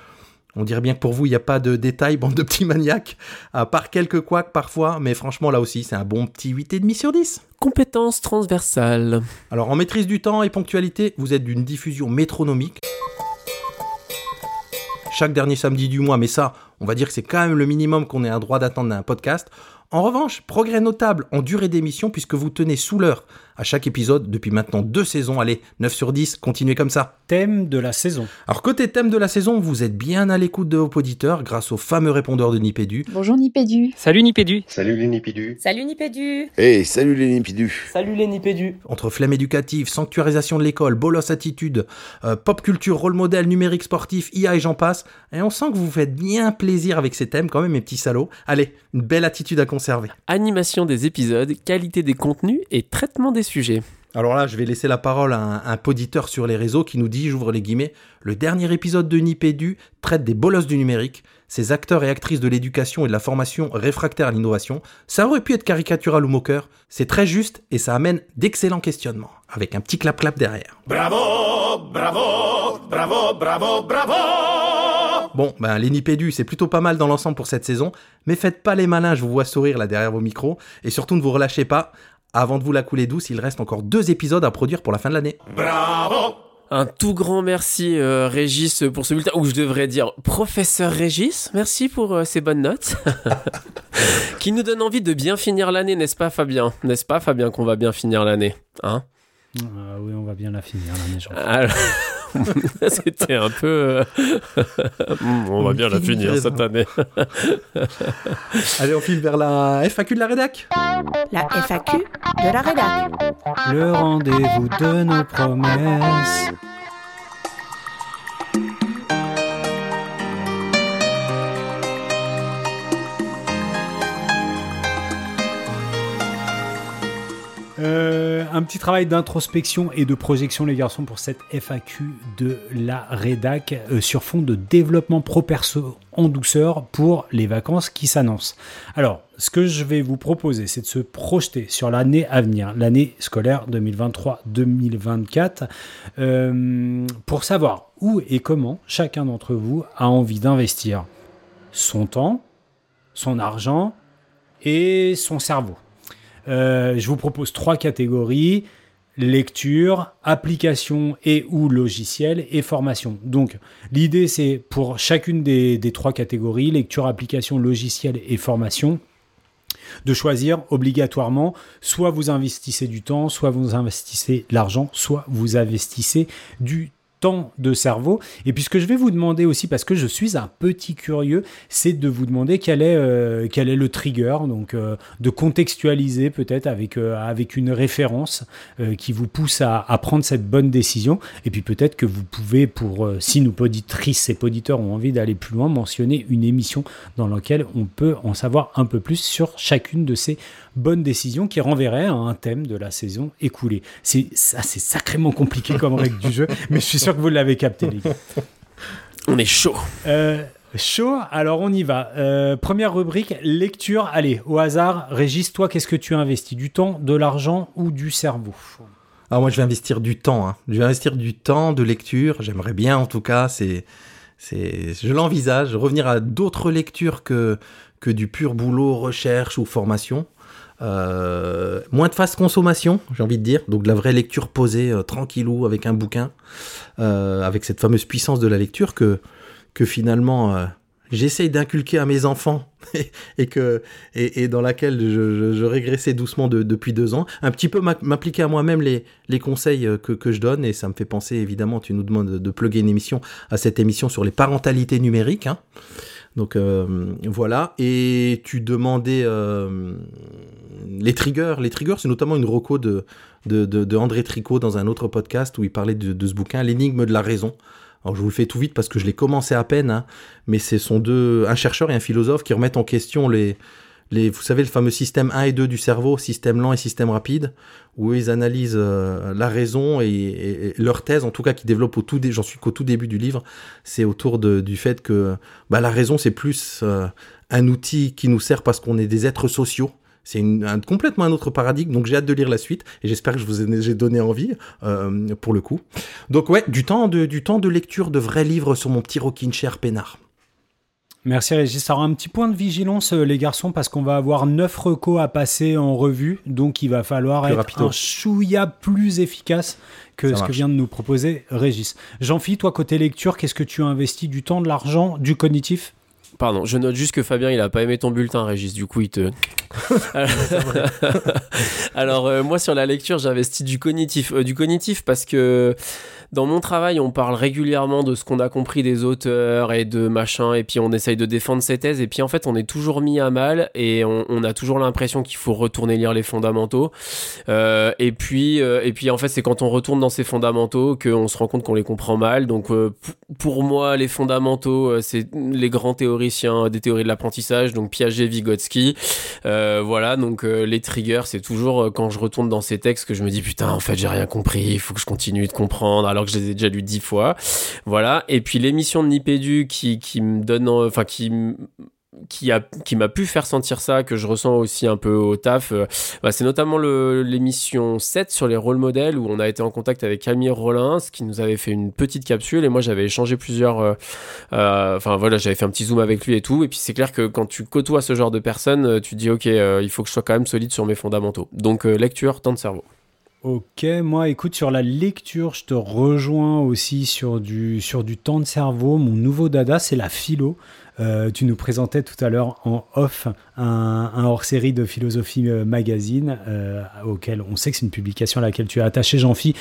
S3: On dirait bien que pour vous, il n'y a pas de détails, bande de petits maniaques, à part quelques couacs parfois, mais franchement là aussi, c'est un bon petit 8,5 sur 10.
S1: Compétences transversales.
S3: Alors en maîtrise du temps et ponctualité, vous êtes d'une diffusion métronomique. Chaque dernier samedi du mois, mais ça, on va dire que c'est quand même le minimum qu'on ait un droit d'attendre d'un podcast. En revanche, progrès notable en durée d'émission puisque vous tenez sous l'heure à chaque épisode depuis maintenant deux saisons. Allez, 9 sur 10, continuez comme ça.
S2: Thème de la saison.
S3: Alors côté thème de la saison, vous êtes bien à l'écoute de vos auditeurs grâce au fameux répondeur de Nipédu.
S7: Bonjour Nipédu.
S8: Salut Nipédu.
S9: Salut les Nipidus.
S7: Salut Nipédu.
S9: Hey, salut les Nipidus.
S8: Salut les Nipédu.
S3: Entre flemme éducative, sanctuarisation de l'école, bolos attitude, euh, pop culture, rôle modèle, numérique sportif, IA et j'en passe. Et on sent que vous vous faites bien plaisir avec ces thèmes quand même, mes petits salauds. Allez, une belle attitude à conserver.
S1: Animation des épisodes, qualité des contenus et traitement des
S3: Alors là, je vais laisser la parole à un, un poditeur sur les réseaux qui nous dit, j'ouvre les guillemets, le dernier épisode de Nipédu traite des bolosses du numérique. Ces acteurs et actrices de l'éducation et de la formation réfractaires à l'innovation, ça aurait pu être caricatural ou moqueur. C'est très juste et ça amène d'excellents questionnements. Avec un petit clap-clap derrière.
S7: Bravo, bravo, bravo, bravo, bravo
S3: Bon, ben les Nipédus, c'est plutôt pas mal dans l'ensemble pour cette saison, mais faites pas les malins, je vous vois sourire là derrière vos micros, et surtout ne vous relâchez pas. Avant de vous la couler douce, il reste encore deux épisodes à produire pour la fin de l'année.
S7: Bravo
S1: Un tout grand merci euh, Régis pour ce bulletin, ou je devrais dire professeur Régis, merci pour euh, ces bonnes notes, qui nous donne envie de bien finir l'année, n'est-ce pas Fabien? N'est-ce pas Fabien qu'on va bien finir l'année Hein?
S2: Ah oui, on va bien la finir, l'année.
S1: Alors, C'était un peu... euh, on va bien la finir cette année.
S3: Allez, on file vers la FAQ de la rédac.
S6: La FAQ de la rédac.
S2: Le rendez-vous de nos promesses. Un petit travail d'introspection et de projection, les garçons, pour cette FAQ de la rédac euh, sur fond de développement pro-perso en douceur pour les vacances qui s'annoncent. Alors, ce que je vais vous proposer, c'est de se projeter sur l'année à venir, l'année scolaire 2023-2024, euh, pour savoir où et comment chacun d'entre vous a envie d'investir son temps, son argent et son cerveau. Euh, je vous propose trois catégories lecture, application et ou logiciel et formation. Donc l'idée c'est pour chacune des, des trois catégories, lecture, application, logiciel et formation, de choisir obligatoirement soit vous investissez du temps, soit vous investissez de l'argent, soit vous investissez du temps de cerveau. Et puis ce que je vais vous demander aussi, parce que je suis un petit curieux, c'est de vous demander quel est, euh, quel est le trigger, donc euh, de contextualiser peut-être avec, euh, avec une référence qui vous pousse à, prendre cette bonne décision. Et puis peut-être que vous pouvez, pour si nos poditrices et poditeurs ont envie d'aller plus loin, mentionner une émission dans laquelle on peut en savoir un peu plus sur chacune de ces bonnes décisions qui renverrait à un thème de la saison écoulée. C'est ça, c'est sacrément compliqué comme règle du jeu, mais je suis sûr que vous l'avez capté, les gars.
S1: On est chaud.
S2: Euh, chaud, alors on y va. Euh, première rubrique, lecture. Allez, au hasard, Régis, toi, qu'est-ce que tu as investi? Du temps, de l'argent ou du cerveau?
S3: Alors moi, je vais investir du temps. hein. Je vais investir du temps de lecture. J'aimerais bien, en tout cas, c'est, c'est, je l'envisage, revenir à d'autres lectures que que du pur boulot, recherche ou formation. Euh, moins de fast consommation, j'ai envie de dire. Donc de la vraie lecture posée, euh, tranquillou, avec un bouquin, euh, avec cette fameuse puissance de la lecture que que finalement j'essaye d'inculquer à mes enfants et que et, dans laquelle je, régressais doucement de- depuis deux ans. Un petit peu m'appliquer à moi-même les, les conseils que, que je donne et ça me fait penser évidemment, tu nous demandes de, de plugger une émission à cette émission sur les parentalités numériques. hein. Donc euh, voilà, et tu demandais euh, les triggers. Les triggers, c'est notamment une reco de, de, de, André Tricot dans un autre podcast où il parlait de, de ce bouquin, L'énigme de la raison. Alors je vous le fais tout vite parce que je l'ai commencé à peine, hein, mais ce sont deux, un chercheur et un philosophe qui remettent en question les, les, vous savez, le fameux système 1 et 2 du cerveau, système lent et système rapide, où ils analysent euh, la raison et, et- leur thèse, en tout cas qui développe au tout, j'en suis qu'au tout début du livre, c'est autour de, du fait que bah, la raison c'est plus euh, un outil qui nous sert parce qu'on est des êtres sociaux. C'est un, complètement un autre paradigme, donc j'ai hâte de lire la suite et j'espère que je vous ai j'ai donné envie euh, pour le coup. Donc ouais, du temps de, du temps de lecture de vrais livres sur mon petit rocking chair peinard.
S2: Merci Régis. Alors un petit point de vigilance euh, les garçons parce qu'on va avoir neuf recos à passer en revue, donc il va falloir
S3: Plus
S2: être
S3: rapido.
S2: un chouïa plus efficace que
S3: Ça
S2: ce que vient de nous proposer Régis. Jean-Philippe, toi côté lecture, qu'est-ce que tu as investi Du temps, de l'argent, du cognitif?
S1: Pardon, je note juste que Fabien, il a pas aimé ton bulletin, Régis. Du coup, il te. Alors, euh, moi, sur la lecture, j'investis du cognitif. Euh, du cognitif parce que dans mon travail, on parle régulièrement de ce qu'on a compris des auteurs et de machin, et puis on essaye de défendre ses thèses, et puis en fait, on est toujours mis à mal, et on, a toujours l'impression qu'il faut retourner lire les fondamentaux. Euh, et puis, euh, et puis en fait, c'est quand on retourne dans ces fondamentaux qu'on se rend compte qu'on les comprend mal. Donc, euh, pour moi, les fondamentaux, euh, c'est les grands théoriciens théoricien des théories de l'apprentissage, donc Piaget, Vygotsky. Euh, voilà, donc euh, les triggers, c'est toujours euh, quand je retourne dans ces textes que je me dis putain, en fait, j'ai rien compris, il faut que je continue de comprendre alors que je les ai déjà lus dix fois. Voilà, et puis l'émission de Nipédu qui, me donne, en- enfin, qui qui a qui m'a pu faire sentir ça que je ressens aussi un peu au taf euh, bah, c'est notamment l'émission 7 sur les rôles modèles où on a été en contact avec Camille Rollins qui nous avait fait une petite capsule. Et moi j'avais échangé plusieurs euh, euh, enfin voilà j'avais fait un petit zoom avec lui et tout. Et puis c'est clair que quand tu côtoies ce genre de personnes tu te dis ok il faut que je sois quand même solide sur mes fondamentaux. Donc lecture temps de cerveau
S2: Ok, moi écoute, sur la lecture, je te rejoins aussi sur du, sur du temps de cerveau. Mon nouveau dada, c'est la philo. Euh, tu nous présentais tout à l'heure en off un, hors-série de Philosophie euh, Magazine, euh, auquel on sait que c'est une publication à laquelle tu es attaché, Jean-Phi.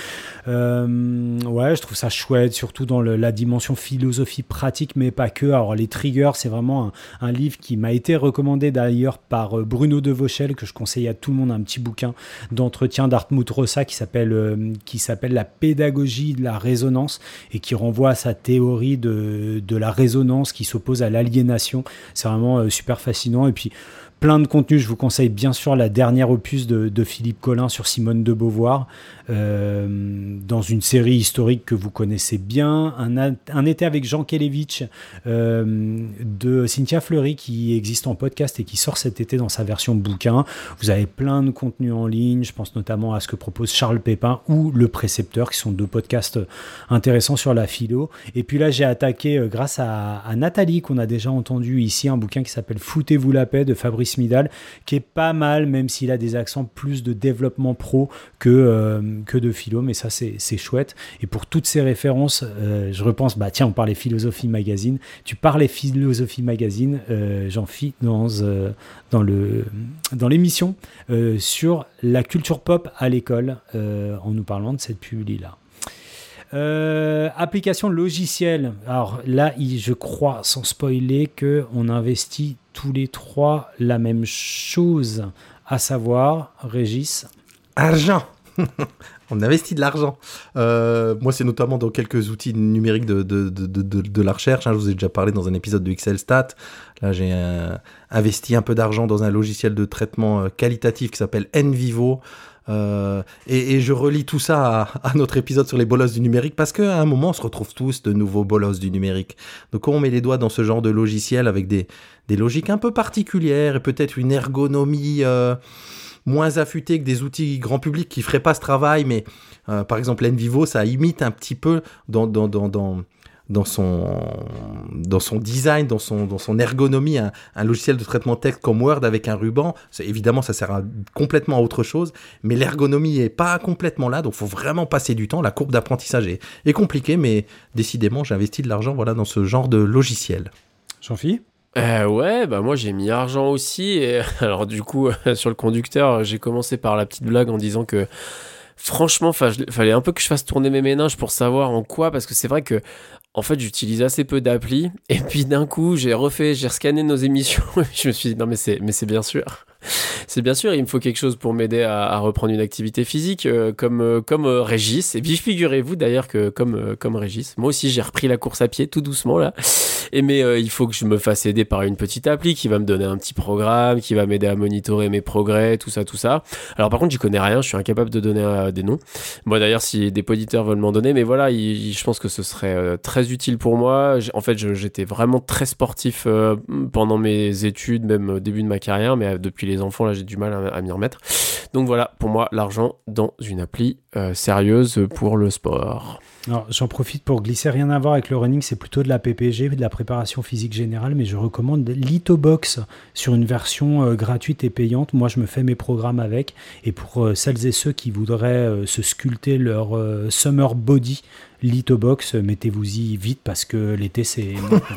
S2: Ouais, je trouve ça chouette, surtout dans la dimension philosophie pratique, mais pas que. Alors, les triggers, c'est vraiment un, livre qui m'a été recommandé d'ailleurs par Bruno de Vauchel, que je conseille à tout le monde, un petit bouquin d'entretien d'Artmut Rossa qui s'appelle qui s'appelle La pédagogie de la résonance et qui renvoie à sa théorie de, de la résonance qui s'oppose à l'aliénation. C'est vraiment euh, super fascinant. Et puis plein de contenu. Je vous conseille bien sûr la dernière opus de, Philippe Collin sur Simone de Beauvoir, dans une série historique que vous connaissez bien. Un, été avec Jean Kelevitch euh, de Cynthia Fleury qui existe en podcast et qui sort cet été dans sa version bouquin. Vous avez plein de contenus en ligne. Je pense notamment à ce que propose Charles Pépin ou Le Précepteur, qui sont deux podcasts intéressants sur la philo. Et puis là, j'ai attaqué, euh, grâce à, Nathalie, qu'on a déjà entendu ici, un bouquin qui s'appelle Foutez-vous la paix de Fabrice Midal, qui est pas mal, même s'il a des accents plus de développement pro que, euh, que de philo, mais ça, c'est chouette. Et pour toutes ces références, euh, je repense, bah tiens, on parlait Philosophie Magazine. Tu parlais Philosophie Magazine, euh, j'en fis dans, euh, dans le dans l'émission euh, sur la culture pop à l'école, en nous parlant de cette publi-là. Euh, application logicielle. Alors là, je crois, sans spoiler, que on investit tous les trois la même chose, à savoir, Régis.
S3: Argent On investit de l'argent. Euh, moi, c'est notamment dans quelques outils numériques de, de, de, de, la recherche. hein. Je vous ai déjà parlé dans un épisode de Excel Stat. Là, j'ai euh, investi un peu d'argent dans un logiciel de traitement euh, qualitatif qui s'appelle NVivo. Euh, et, je relis tout ça à, notre épisode sur les bolosses du numérique parce qu'à un moment, on se retrouve tous de nouveaux bolosses du numérique. Donc, on met les doigts dans ce genre de logiciel avec des, des logiques un peu particulières et peut-être une ergonomie moins affûtée que des outils grand public qui feraient pas ce travail, mais euh, par exemple, NVivo, ça imite un petit peu dans, dans, dans, dans, dans son, dans son design, dans son, dans son ergonomie, un, logiciel de traitement texte comme Word avec un ruban. Évidemment, ça sert complètement à autre chose, mais l'ergonomie est pas complètement là, donc faut vraiment passer du temps. La courbe d'apprentissage est, compliquée, mais décidément, j'investis de l'argent voilà, dans ce genre de logiciel.
S2: Jean-Phi?
S1: Euh, ouais, bah moi j'ai mis argent aussi. Et alors du coup, sur le conducteur, j'ai commencé par la petite blague en disant que franchement, fallait un peu que je fasse tourner mes méninges pour savoir en quoi, parce que c'est vrai que en fait j'utilise assez peu d'applis. Et puis d'un coup, j'ai refait, j'ai scanné nos émissions. Et je me suis dit non mais c'est bien sûr. C'est bien sûr, il me faut quelque chose pour m'aider à, reprendre une activité physique euh, comme, euh, comme euh, Régis. Et puis figurez-vous d'ailleurs que comme, comme Régis, moi aussi j'ai repris la course à pied tout doucement là. Et mais il faut que je me fasse aider par une petite appli qui va me donner un petit programme, qui va m'aider à monitorer mes progrès, tout ça, tout ça. Alors par contre, j'y connais rien, je suis incapable de donner des noms. Moi d'ailleurs, si des auditeurs veulent m'en donner, mais voilà, il- il- je pense que ce serait très utile pour moi. En fait, j'étais vraiment très sportif pendant mes études, même au début de ma carrière, mais depuis les enfants, là, j'ai du mal à, à m'y remettre. Donc voilà, pour moi, l'argent dans une appli euh, sérieuse pour le sport.
S2: Alors, j'en profite pour glisser rien à voir avec le running, c'est plutôt de la PPG, de la préparation physique générale, mais je recommande Lithobox sur une version euh, gratuite et payante. Moi, je me fais mes programmes avec. Et pour euh, celles et ceux qui voudraient euh, se sculpter leur euh, summer body, Lithobox, euh, mettez-vous-y vite parce que l'été, c'est.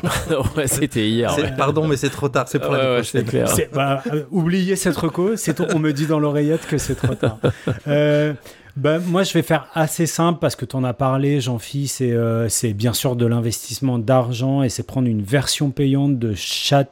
S1: ouais, c'était hier. Ouais.
S3: Pardon, mais c'est trop tard, c'est pour
S1: Ouais,
S3: l'année
S1: ouais, clair.
S2: C'est- bah, euh, oubliez cette reco, c'est on me dit dans l'oreillette que c'est trop tard. Euh, bah, moi, je vais faire assez simple parce que tu en as parlé, Jean-Phi, c'est euh, c'est bien sûr de l'investissement d'argent et c'est prendre une version payante de Chat de-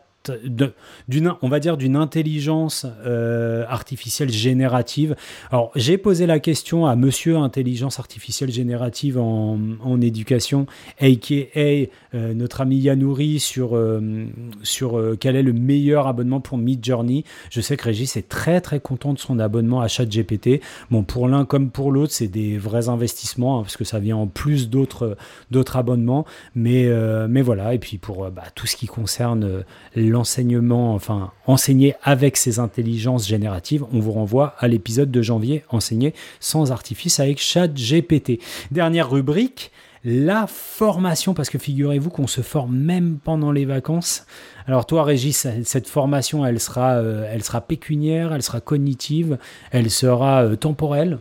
S2: d'une, on va dire d'une intelligence euh, artificielle générative. Alors, j'ai posé la question à Monsieur Intelligence artificielle générative en, en éducation, aka euh, notre ami Yanouri, sur euh, sur quel est le meilleur abonnement pour Midjourney. Je sais que Régis est très très content de son abonnement à ChatGPT. Bon, pour l'un comme pour l'autre, c'est des vrais investissements hein, parce que ça vient en plus d'autres d'autres abonnements. Mais mais voilà. Et puis pour bah, tout ce qui concerne l'enseignement, enfin enseigner avec ces intelligences génératives, on vous renvoie à l'épisode de janvier enseigner sans artifice avec ChatGPT. Dernière rubrique. La formation, parce que figurez-vous qu'on se forme même pendant les vacances. Alors toi, Régis, cette formation, elle sera, euh, elle sera pécuniaire, elle sera cognitive, elle sera euh, temporelle?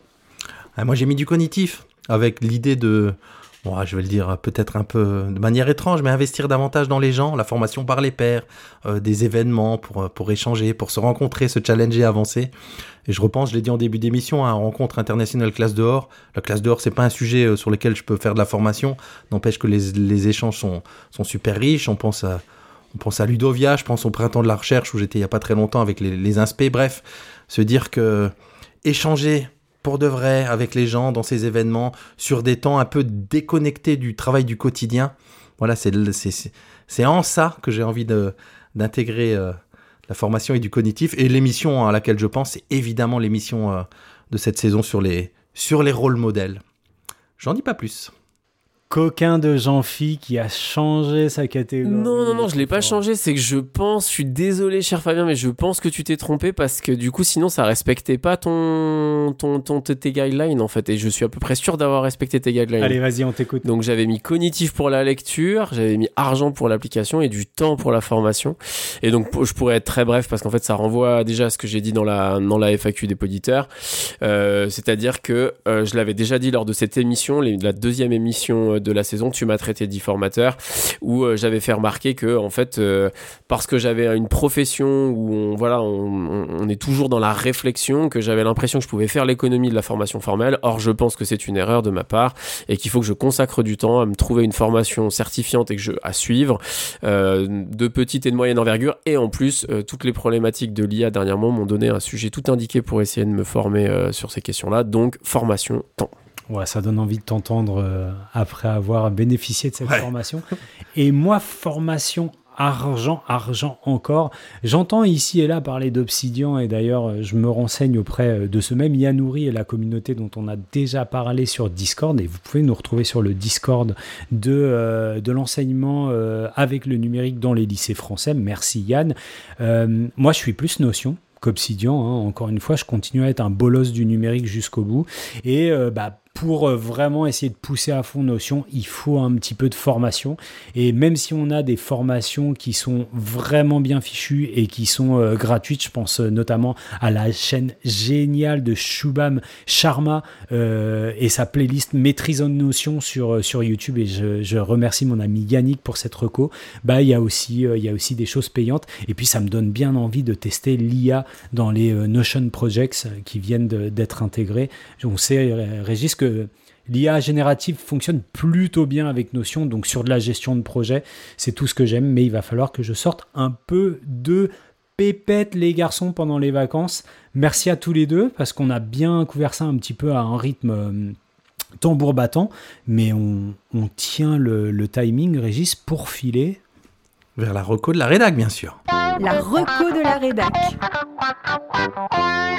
S3: Ah, moi, j'ai mis du cognitif avec l'idée de, bon, je vais le dire peut-être un peu de manière étrange, mais investir davantage dans les gens, la formation par les pairs, euh, des événements pour, euh, pour échanger, pour se rencontrer, se challenger, avancer. Et je repense, je l'ai dit en début d'émission, à une rencontre internationale classe dehors. La classe dehors, c'est pas un sujet euh, sur lequel je peux faire de la formation. N'empêche que les, les échanges sont, sont super riches. On pense à, on pense à Ludovia, je pense au printemps de la recherche où j'étais il y a pas très longtemps avec les, les inspects. Bref, se dire que échanger pour de vrai avec les gens dans ces événements sur des temps un peu déconnectés du travail du quotidien. Voilà, c'est en ça que j'ai envie d'intégrer euh, la formation et du cognitif. Et l'émission à laquelle je pense, c'est évidemment l'émission euh, de cette saison sur les, sur les rôles modèles. J'en dis pas plus.
S2: Coquin de Jean-Phi qui a changé sa catégorie.
S1: Non, non, non, je l'ai pas changé. C'est que je pense, je suis désolé, cher Fabien, mais je pense que tu t'es trompé parce que du coup, sinon, ça respectait pas ton, ton, ton, tes guidelines en fait. Et je suis à peu près sûr d'avoir respecté tes guidelines.
S2: Allez, vas-y, on t'écoute.
S1: Donc j'avais mis cognitif pour la lecture, j'avais mis argent pour l'application et du temps pour la formation. Et donc je pourrais être très bref parce qu'en fait ça renvoie déjà à ce que j'ai dit dans la, dans la FAQ des poditeurs. Euh, C'est-à-dire que euh, je l'avais déjà dit lors de cette émission, les- la deuxième émission euh, de la saison, tu m'as traité de formateur, où euh, j'avais fait remarquer que en fait euh, parce que j'avais une profession où on, voilà, on, est toujours dans la réflexion, que j'avais l'impression que je pouvais faire l'économie de la formation formelle. Or je pense que c'est une erreur de ma part et qu'il faut que je consacre du temps à me trouver une formation certifiante et que je à suivre euh, de petite et de moyenne envergure. Et en plus toutes les problématiques de l'IA dernièrement m'ont donné un sujet tout indiqué pour essayer de me former sur ces questions-là. Donc formation temps
S2: Ouais, ça donne envie de t'entendre euh, après avoir bénéficié de cette
S3: Ouais.
S2: formation. Et moi, formation argent, argent encore. J'entends ici et là parler d'Obsidian et d'ailleurs, euh, je me renseigne auprès euh, de ce même Yanouri et la communauté dont on a déjà parlé sur Discord. Et vous pouvez nous retrouver sur le Discord de, euh, de l'enseignement euh, avec le numérique dans les lycées français. Merci Yann. Euh, moi, je suis plus Notion qu'Obsidian. hein. Encore une fois, je continue à être un bolos du numérique jusqu'au bout. Et euh, bah, pour euh, vraiment essayer de pousser à fond Notion, il faut un petit peu de formation. Et même si on a des formations qui sont vraiment bien fichues et qui sont euh, gratuites, je pense euh, notamment à la chaîne géniale de Shubham Sharma et sa playlist Maîtrisant Notion sur, sur YouTube. Et je, je remercie mon ami Yannick pour cette reco. Bah, il y a aussi, il y a aussi des choses payantes. Et puis, ça me donne bien envie de tester l'IA dans les Notion Projects qui viennent d'être intégrés. On sait, Régis, que l'IA générative fonctionne plutôt bien avec Notion, donc sur de la gestion de projet, c'est tout ce que j'aime, mais il va falloir que je sorte un peu de pépette les garçons pendant les vacances. Merci à tous les deux, parce qu'on a bien couvert ça un petit peu à un rythme euh, tambour battant, mais on, on tient le, le timing, Régis, pour filer.
S3: Vers la reco de la rédac, bien sûr.
S6: La reco de la rédac.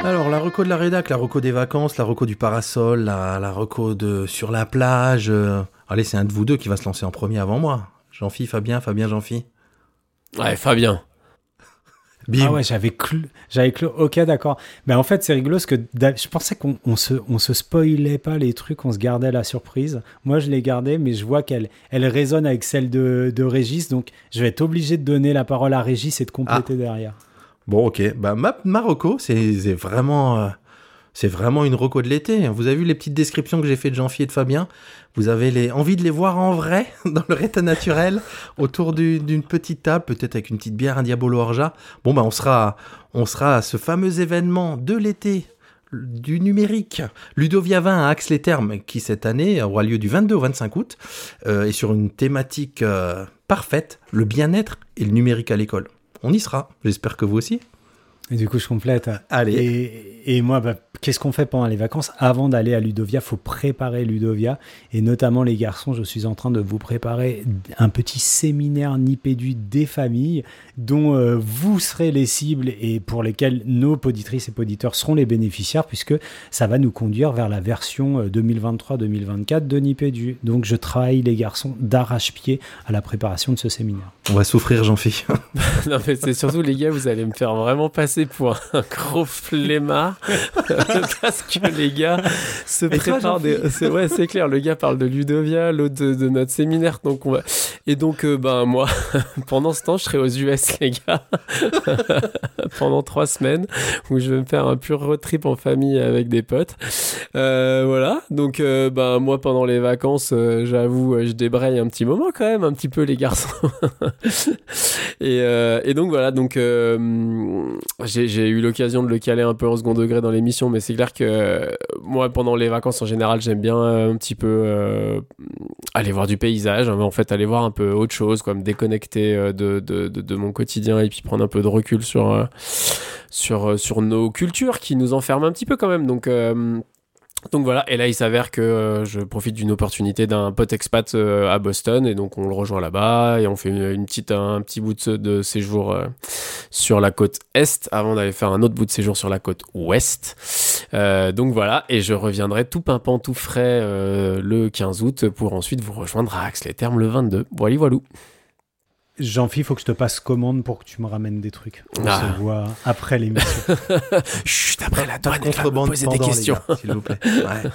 S3: Alors, la reco de la rédac, la reco des vacances, la reco du parasol, la, la reco de sur la plage. euh, Allez, c'est un de vous deux qui va se lancer en premier avant moi. Jean-Phi, Fabien, Fabien, Jean-Phi.
S1: ouais Fabien
S3: Bim.
S2: Ah ouais, j'avais cru, j'avais cru. Ok, d'accord. Mais en fait, c'est rigolo parce que je pensais qu'on on se, on se spoilait pas les trucs, on se gardait la surprise. Moi, je l'ai gardée, mais je vois qu'elle, elle résonne avec celle de, de Régis, donc je vais être obligé de donner la parole à Régis et de compléter derrière.
S3: Bon, ok. Bah, c'est vraiment, euh, vraiment une reco de l'été. Vous avez vu les petites descriptions que j'ai fait de Jean-Phi et de Fabien? Vous avez les, envie de les voir en vrai, dans leur état naturel, autour du- d'une petite table, peut-être avec une petite bière, un Diabolo Orja. Bon, bah, on sera, on sera à ce fameux événement de l'été du numérique. Ludovia 20 à Axe-les-Thermes, qui cette année aura lieu du 22 au 25 août, euh, et sur une thématique euh, parfaite, le bien-être et le numérique à l'école. On y sera. J'espère que vous aussi.
S2: Et du coup, je complète.
S3: Allez.
S2: Et, et moi, bah, qu'est-ce qu'on fait pendant les vacances Avant d'aller à Ludovia, faut préparer Ludovia. Et notamment, les garçons, je suis en train de vous préparer un petit séminaire Nipédu des familles dont euh, vous serez les cibles et pour lesquels nos poditrices et poditeurs seront les bénéficiaires puisque ça va nous conduire vers la version euh, 2023-2024 de Nipédu. Donc, je travaille les garçons d'arrache-pied à la préparation de ce séminaire.
S3: On va souffrir, j'en fais.
S1: non, mais c'est surtout, les gars, vous allez me faire vraiment passer pour un gros flemmard. parce que les gars se préparent des. C'est, ouais, c'est clair, le gars parle de Ludovia, l'autre de, de notre séminaire. Donc on va... Et donc, euh, ben, moi, pendant ce temps, je serai aux US, les gars. pendant trois semaines, où je vais me faire un pur road trip en famille avec des potes. Euh, voilà. Donc, euh, ben, moi, pendant les vacances, j'avoue, je débraye un petit moment quand même, un petit peu, les garçons. et, et donc, voilà. Donc, j'ai eu l'occasion de le caler un peu en second degré dans l'émission, mais c'est clair que moi, pendant les vacances en général, j'aime bien euh, un petit peu euh, aller voir du paysage, hein, en fait, aller voir un peu autre chose, quoi, me déconnecter euh, de, de, de, de mon quotidien et puis prendre un peu de recul sur, sur, sur nos cultures qui nous enferment un petit peu quand même. Donc, donc voilà, et là il s'avère que euh, je profite d'une opportunité d'un pote expat euh, à Boston et donc on le rejoint là-bas et on fait une, petite, un petit bout de, séjour euh, sur la côte est avant d'aller faire un autre bout de séjour sur la côte ouest. Donc voilà, et je reviendrai tout pimpant, tout frais le 15 août pour ensuite vous rejoindre à Axe les Thermes le 22. Voilà, voilà.
S2: Jean-Philippe, il faut que je te passe commande pour que tu me ramènes des trucs. On
S1: Ah.
S2: se voit après l'émission.
S1: Chut, après la me
S3: contrebande
S1: poser des
S3: pendant,
S1: questions.
S3: gars, s'il vous plaît. Ouais.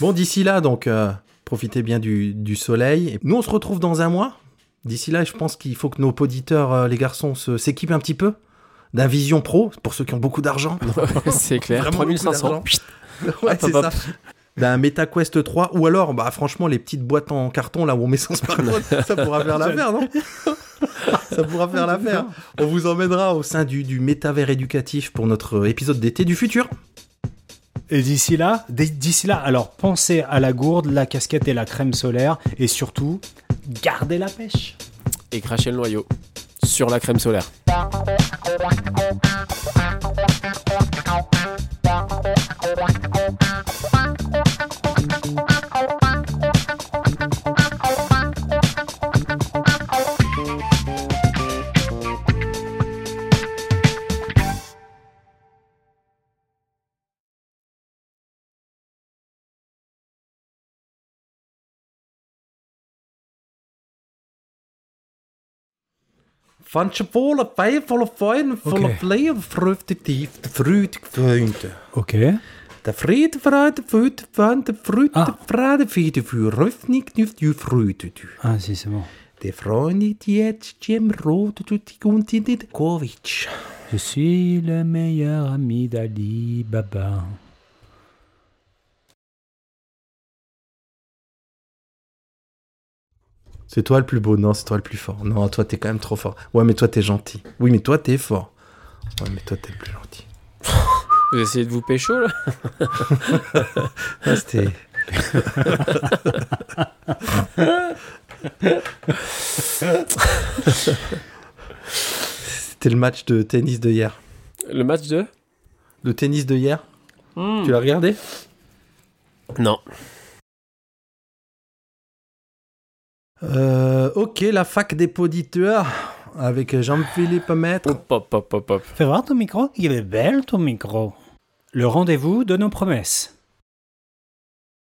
S3: Bon, d'ici là, donc, euh, profitez bien du, du soleil. Et nous, on se retrouve dans un mois. D'ici là, je pense qu'il faut que nos auditeurs, euh, les garçons, se- s'équipent un petit peu d'un Vision Pro, pour ceux qui ont beaucoup d'argent.
S1: C'est clair,
S3: Vraiment beaucoup
S1: 3500.
S3: d'argent.
S1: Chut.
S3: ouais, c'est ça. D'un MetaQuest 3, ou alors, bah, franchement, les petites boîtes en carton, là où on met son smartphone, ça pourra faire l'affaire, non Ça pourra faire l'affaire. On vous emmènera au sein du, du métavers éducatif pour notre épisode d'été du futur.
S2: Et d'ici là, d'ici là, alors pensez à la gourde, la casquette et la crème solaire, et surtout, gardez la pêche.
S1: Et cracher le noyau sur la crème solaire.
S3: Fandst du voller Feier, voller Feuer
S2: und
S3: voller okay. Fleier, Freude tief,
S2: der
S3: Freude Freunde. Okay. Der Friede, Freude, Freude,
S2: Freunde,
S3: Freude, ah. Freude, Friede, für Hoffnung, nicht die Freude.
S2: Ah, sie ist bon.
S3: Die Freunde, die jetzt im Rot und die Guntin, die Kovic.
S2: Je suis le meilleur ami d'Ali Baba.
S3: C'est toi le plus beau, non, c'est toi le plus fort. Non, toi t'es quand même trop fort. Ouais, mais toi t'es gentil. Oui, mais toi t'es fort. Ouais, mais toi t'es le plus gentil.
S1: Vous essayez de vous pécho là?
S3: Ah, c'était. C'était le match de tennis de hier.
S1: Le match de?
S3: Le tennis de hier? Tu l'as regardé?
S1: Non.
S3: Euh, Ok, la fac des poditeurs avec Jean-Philippe Maître.
S1: Hop, hop, hop, hop, hop.
S2: Fais voir ton micro, il est belle ton micro. Le rendez-vous de nos promesses.